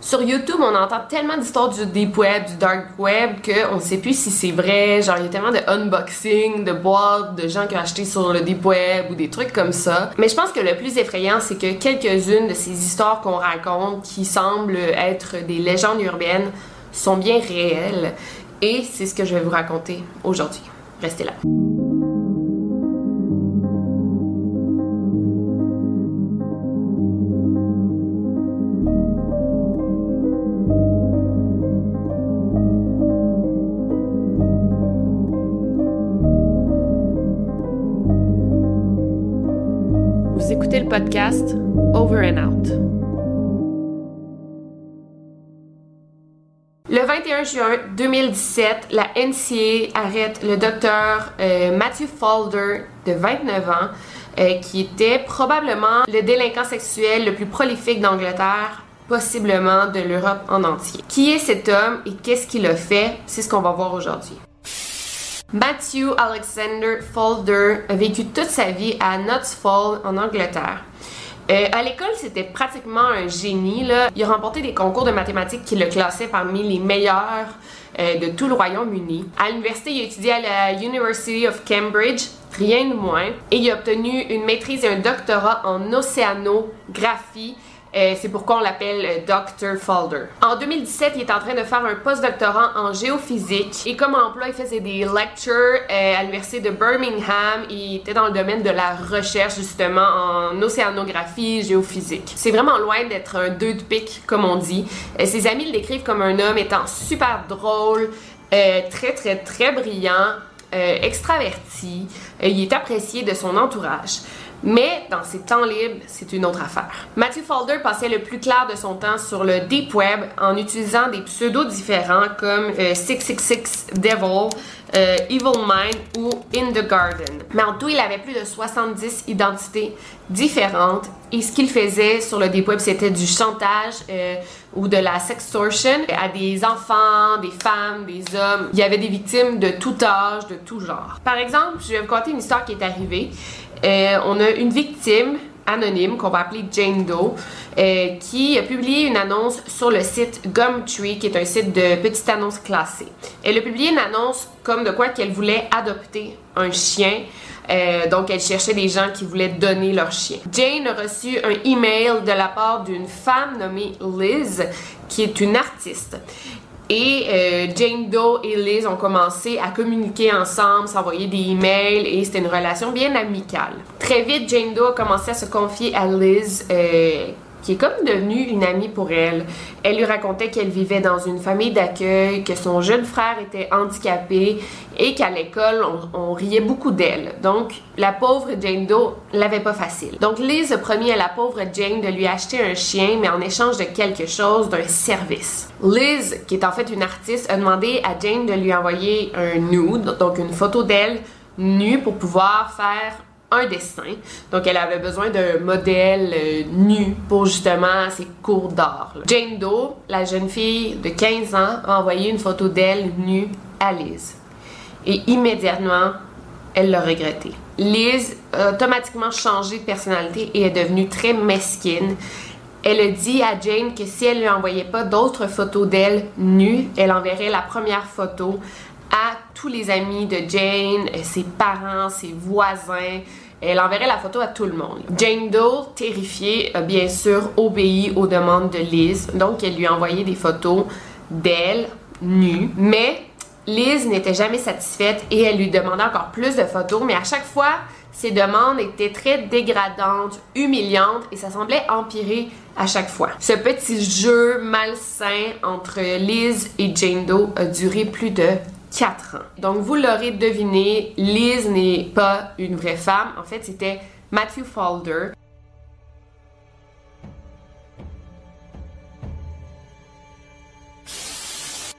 Sur YouTube, on entend tellement d'histoires du deep web, du dark web, qu'on ne sait plus si c'est vrai. Genre, il y a tellement de unboxing, de boîtes, de gens qui ont acheté sur le deep web ou des trucs comme ça. Mais je pense que le plus effrayant, c'est que quelques-unes de ces histoires qu'on raconte, qui semblent être des légendes urbaines, sont bien réelles. Et c'est ce que je vais vous raconter aujourd'hui. Restez là. Over and Out. Le 21 juin 2017, la NCA arrête le docteur euh, Matthew Falder de 29 ans, euh, qui était probablement le délinquant sexuel le plus prolifique d'Angleterre, possiblement de l'Europe en entier. Qui est cet homme et qu'est-ce qu'il a fait? C'est ce qu'on va voir aujourd'hui. Matthew Alexander Falder a vécu toute sa vie à Notts Fall en Angleterre. Euh, à l'école, c'était pratiquement un génie. Il a remporté des concours de mathématiques qui le classaient parmi les meilleurs euh, de tout le Royaume-Uni. À l'université, il a étudié à la University of Cambridge, rien de moins, et il a obtenu une maîtrise et un doctorat en océanographie. Euh, c'est pourquoi on l'appelle euh, Dr. Falder. En 2017, il est en train de faire un postdoctorat en géophysique et comme emploi, il faisait des lectures euh, à l'université de Birmingham. Il était dans le domaine de la recherche justement en océanographie, géophysique. C'est vraiment loin d'être un deux de pique comme on dit. Ses amis le décrivent comme un homme étant super drôle, très très très brillant, extraverti. Il est apprécié de son entourage. Mais dans ses temps libres, c'est une autre affaire. Matthew Falder passait le plus clair de son temps sur le deep web en utilisant des pseudos différents comme euh, 666 Devil, euh, Evil Mind ou In the Garden. Mais en tout, il avait plus de 70 identités différentes et ce qu'il faisait sur le deep web, c'était du chantage euh, ou de la sextortion à des enfants, des femmes, des hommes. Il y avait des victimes de tout âge, de tout genre. Par exemple, je vais vous conter une histoire qui est arrivée. Euh, on a une victime anonyme qu'on va appeler Jane Doe euh, qui a publié une annonce sur le site Gumtree qui est un site de petites annonces classées. Elle a publié une annonce comme de quoi qu'elle voulait adopter un chien. Euh, donc, elle cherchait des gens qui voulaient donner leur chien. Jane a reçu un email de la part d'une femme nommée Liz, qui est une artiste. Et euh, Jane Doe et Liz ont commencé à communiquer ensemble, s'envoyer des emails et c'était une relation bien amicale. Très vite, Jane Doe a commencé à se confier à Liz euh, qui est comme devenue une amie pour elle. Elle lui racontait qu'elle vivait dans une famille d'accueil, que son jeune frère était handicapé et qu'à l'école, on, riait beaucoup d'elle. Donc, la pauvre Jane Doe l'avait pas facile. Donc, Liz a promis à la pauvre Jane de lui acheter un chien, mais en échange de quelque chose, d'un service. Liz, qui est en fait une artiste, a demandé à Jane de lui envoyer un nude, donc une photo d'elle nue pour pouvoir faire un dessin. Donc, elle avait besoin d'un modèle euh, nu pour justement ses cours d'art. Jane Doe, la jeune fille de 15 ans, a envoyé une photo d'elle nue à Liz. Et immédiatement, elle l'a regretté. Liz a automatiquement changé de personnalité et est devenue très mesquine. Elle a dit à Jane que si elle lui envoyait pas d'autres photos d'elle nue, elle enverrait la première photo à tous les amis de Jane, ses parents, ses voisins. Elle enverrait la photo à tout le monde. Jane Doe, terrifiée, a bien sûr obéi aux demandes de Liz. Donc, elle lui a envoyé des photos d'elle nue. Mais Liz n'était jamais satisfaite et elle lui demandait encore plus de photos. Mais à chaque fois, ses demandes étaient très dégradantes, humiliantes et ça semblait empirer à chaque fois. Ce petit jeu malsain entre Liz et Jane Doe a duré plus de 4 ans. Donc vous l'aurez deviné, Liz n'est pas une vraie femme. En fait, c'était Matthew Falder.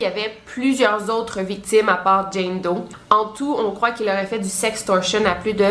Il y avait plusieurs autres victimes à part Jane Doe. En tout, on croit qu'il aurait fait du sextortion à plus de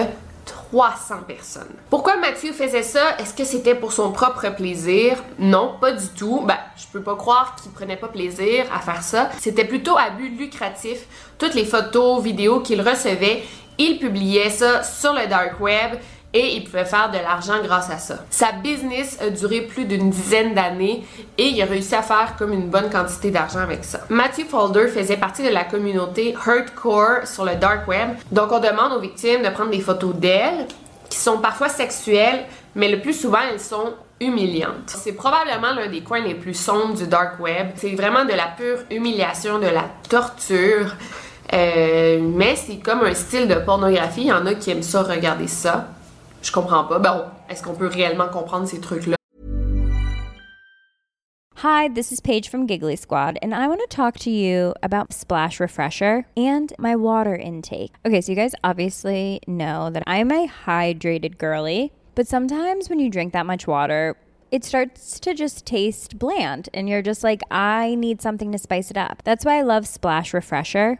300 personnes. Pourquoi Mathieu faisait ça? Est-ce que c'était pour son propre plaisir? Non, pas du tout. Ben, je peux pas croire qu'il prenait pas plaisir à faire ça. C'était plutôt à but lucratif. Toutes les photos, vidéos qu'il recevait, il publiait ça sur le dark web et il pouvait faire de l'argent grâce à ça. Sa business a duré plus d'une dizaine d'années et il a réussi à faire comme une bonne quantité d'argent avec ça. Matthew Folder faisait partie de la communauté Hurtcore sur le dark web. Donc on demande aux victimes de prendre des photos d'elles qui sont parfois sexuelles, mais le plus souvent elles sont humiliantes. C'est probablement l'un des coins les plus sombres du dark web. C'est vraiment de la pure humiliation, de la torture. Euh, mais c'est comme un style de pornographie. Il y en a qui aiment ça regarder ça. Je comprends pas. Est-ce qu'on peut réellement comprendre ces trucs-là? Hi, this is Paige from Giggly Squad, and I want to talk to you about Splash Refresher and my water intake. Okay, so you guys obviously know that I'm a hydrated girly, but sometimes when you drink that much water, it starts to just taste bland, and you're just like, I need something to spice it up. That's why I love Splash Refresher.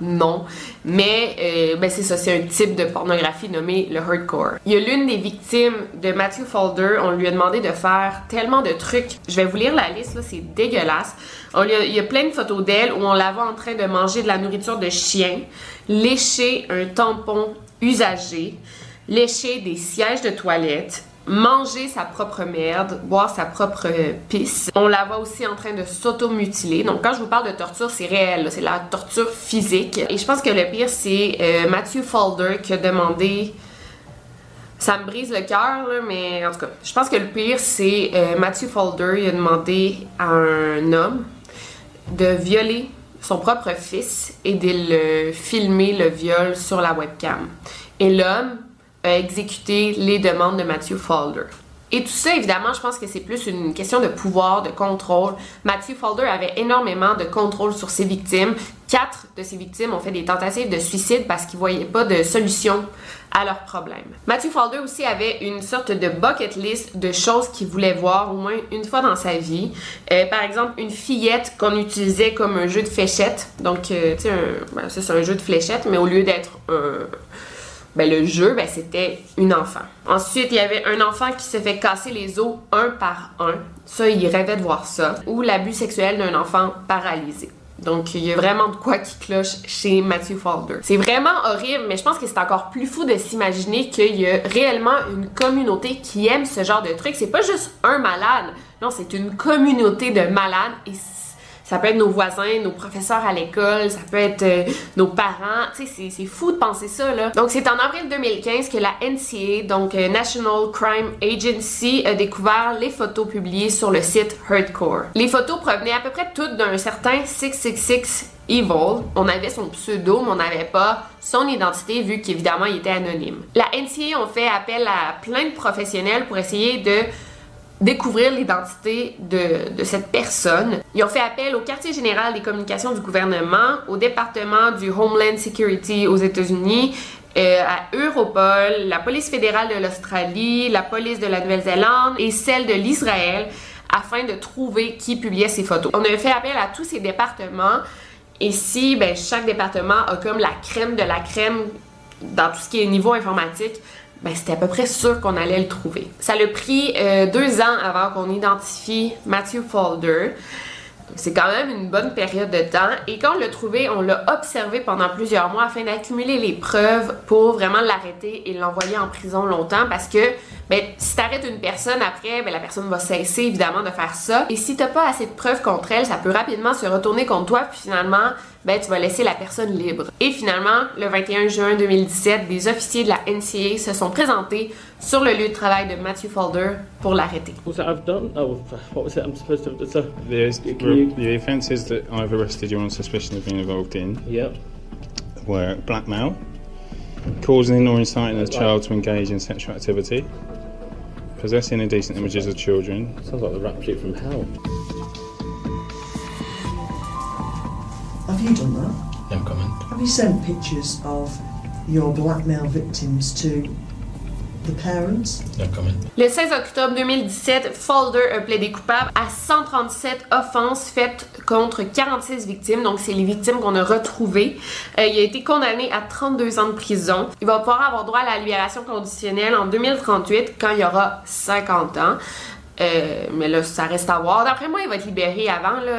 Non, mais euh, ben c'est ça, c'est un type de pornographie nommé le hardcore. Il y a l'une des victimes de Matthew Folder, on lui a demandé de faire tellement de trucs. Je vais vous lire la liste, là, c'est dégueulasse. il y a plein de photos d'elle où on la voit en train de manger de la nourriture de chien, lécher un tampon usagé, lécher des sièges de toilette, manger sa propre merde, boire sa propre pisse. On la voit aussi en train de s'automutiler. Donc quand je vous parle de torture, c'est réel, c'est la torture physique. Et je pense que le pire, c'est euh, Matthew Falder qui a demandé... Ça me brise le cœur, mais en tout cas, je pense que le pire, c'est euh, Matthew Falder, il a demandé à un homme de violer son propre fils et de le filmer le viol sur la webcam. Et l'homme exécuter les demandes de Matthew Falder. Et tout ça, évidemment, je pense que c'est plus une question de pouvoir, de contrôle. Matthew Falder avait énormément de contrôle sur ses victimes. Quatre de ses victimes ont fait des tentatives de suicide parce qu'ils voyaient pas de solution à leurs problèmes. Matthew Falder aussi avait une sorte de bucket list de choses qu'il voulait voir au moins une fois dans sa vie. Euh, par exemple, une fillette qu'on utilisait comme un jeu de fléchettes. Donc, euh, tu sais, ben, c'est un jeu de fléchettes, mais au lieu d'être un ben, le jeu, ben, c'était une enfant. Ensuite, il y avait un enfant qui se fait casser les os un par un. Ça, il rêvait de voir ça. Ou l'abus sexuel d'un enfant paralysé. Donc, il y a vraiment de quoi qui cloche chez Matthew Falder. C'est vraiment horrible, mais je pense que c'est encore plus fou de s'imaginer qu'il y a réellement une communauté qui aime ce genre de truc. C'est pas juste un malade. Non, c'est une communauté de malades et ça peut être nos voisins, nos professeurs à l'école, ça peut être euh, nos parents. Tu sais, c'est fou de penser ça, là. Donc, c'est en avril 2015 que la NCA, donc euh, National Crime Agency, a découvert les photos publiées sur le site Hardcore. Les photos provenaient à peu près toutes d'un certain 666 Evil. On avait son pseudo, mais on n'avait pas son identité vu qu'évidemment il était anonyme. La NCA ont fait appel à plein de professionnels pour essayer de découvrir l'identité de, cette personne. Ils ont fait appel au quartier général des communications du gouvernement, au département du Homeland Security aux États-Unis, euh, à Europol, la police fédérale de l'Australie, la police de la Nouvelle-Zélande et celle de l'Israël afin de trouver qui publiait ces photos. On a fait appel à tous ces départements et si ben, chaque département a comme la crème de la crème dans tout ce qui est niveau informatique, ben, c'était à peu près sûr qu'on allait le trouver. Ça a pris euh, deux ans avant qu'on identifie Matthew Falder. C'est quand même une bonne période de temps. Et quand on l'a trouvé, on l'a observé pendant plusieurs mois afin d'accumuler les preuves pour vraiment l'arrêter et l'envoyer en prison longtemps parce que ben, si t'arrêtes une personne après, ben, la personne va cesser évidemment de faire ça. Et si t'as pas assez de preuves contre elle, ça peut rapidement se retourner contre toi, puis finalement, ben, tu vas laisser la personne libre. Et finalement, le 21 juin 2017, des officiers de la NCA se sont présentés sur le lieu de travail de Matthew Falder pour l'arrêter. I've done? Oh, what was it I'm supposed to have done? The, the offences that I've arrested you on suspicion of being involved in yep. were blackmail, causing or inciting a child to engage in sexual activity, possessing indecent images of children. Sounds like the rap sheet from hell. Have you done that? No comment. Have you sent pictures of your blackmail victims to the parents? Le 16 octobre 2017, Falder a plaidé coupable à 137 offenses faites contre 46 victimes. Donc, c'est les victimes qu'on a retrouvées. Euh, il a été condamné à 32 ans de prison. Il va pouvoir avoir droit à la libération conditionnelle en 2038 quand il aura 50 ans. Euh, mais là, ça reste à voir. D'après moi, il va être libéré avant. Là.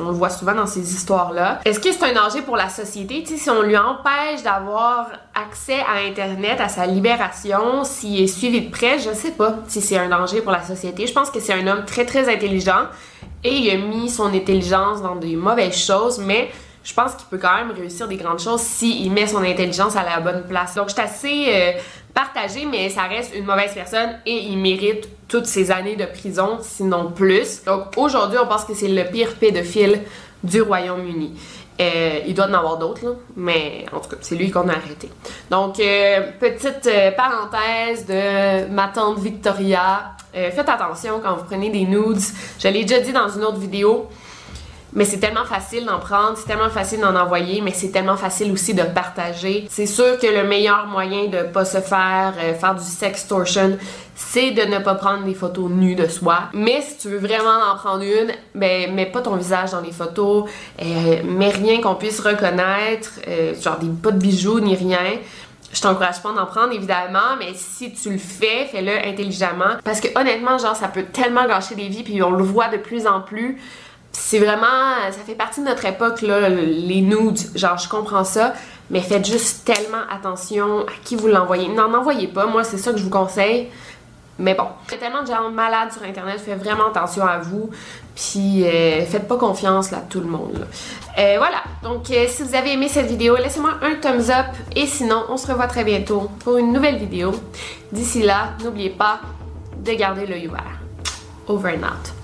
On le voit souvent dans ces histoires-là. Est-ce que c'est un danger pour la société? si on lui empêche d'avoir accès à Internet, à sa libération, s'il est suivi de près, je sais pas si c'est un danger pour la société. Je pense que c'est un homme très, très intelligent et il a mis son intelligence dans des mauvaises choses, mais je pense qu'il peut quand même réussir des grandes choses s'il met son intelligence à la bonne place. Donc, je suis assez euh, partagée, mais ça reste une mauvaise personne et il mérite toutes ces années de prison, sinon plus. Donc, aujourd'hui, on pense que c'est le pire pédophile du Royaume-Uni. Euh, il doit en avoir d'autres, mais en tout cas, c'est lui qu'on a arrêté. Donc, euh, petite parenthèse de ma tante Victoria. faites attention quand vous prenez des nudes. Je l'ai déjà dit dans une autre vidéo. Mais c'est tellement facile d'en prendre, c'est tellement facile d'en envoyer, mais c'est tellement facile aussi de partager. C'est sûr que le meilleur moyen de pas se faire euh, faire du sextortion, c'est de ne pas prendre des photos nues de soi. Mais si tu veux vraiment en prendre une, ben mets pas ton visage dans les photos, euh, mets rien qu'on puisse reconnaître, euh, genre des pas de bijoux ni rien. Je t'encourage pas d'en prendre évidemment, mais si tu le fais, fais-le intelligemment parce que honnêtement, genre ça peut tellement gâcher des vies puis on le voit de plus en plus c'est vraiment, ça fait partie de notre époque, là, les nudes. Genre, je comprends ça, mais faites juste tellement attention à qui vous l'envoyez. N'en envoyez pas, moi, c'est ça que je vous conseille. Mais bon, il y a tellement de gens malades sur Internet, faites vraiment attention à vous. Puis, euh, faites pas confiance à tout le monde. Euh, voilà, donc euh, si vous avez aimé cette vidéo, laissez-moi un thumbs up. Et sinon, on se revoit très bientôt pour une nouvelle vidéo. D'ici là, n'oubliez pas de garder l'œil ouvert. Over and out.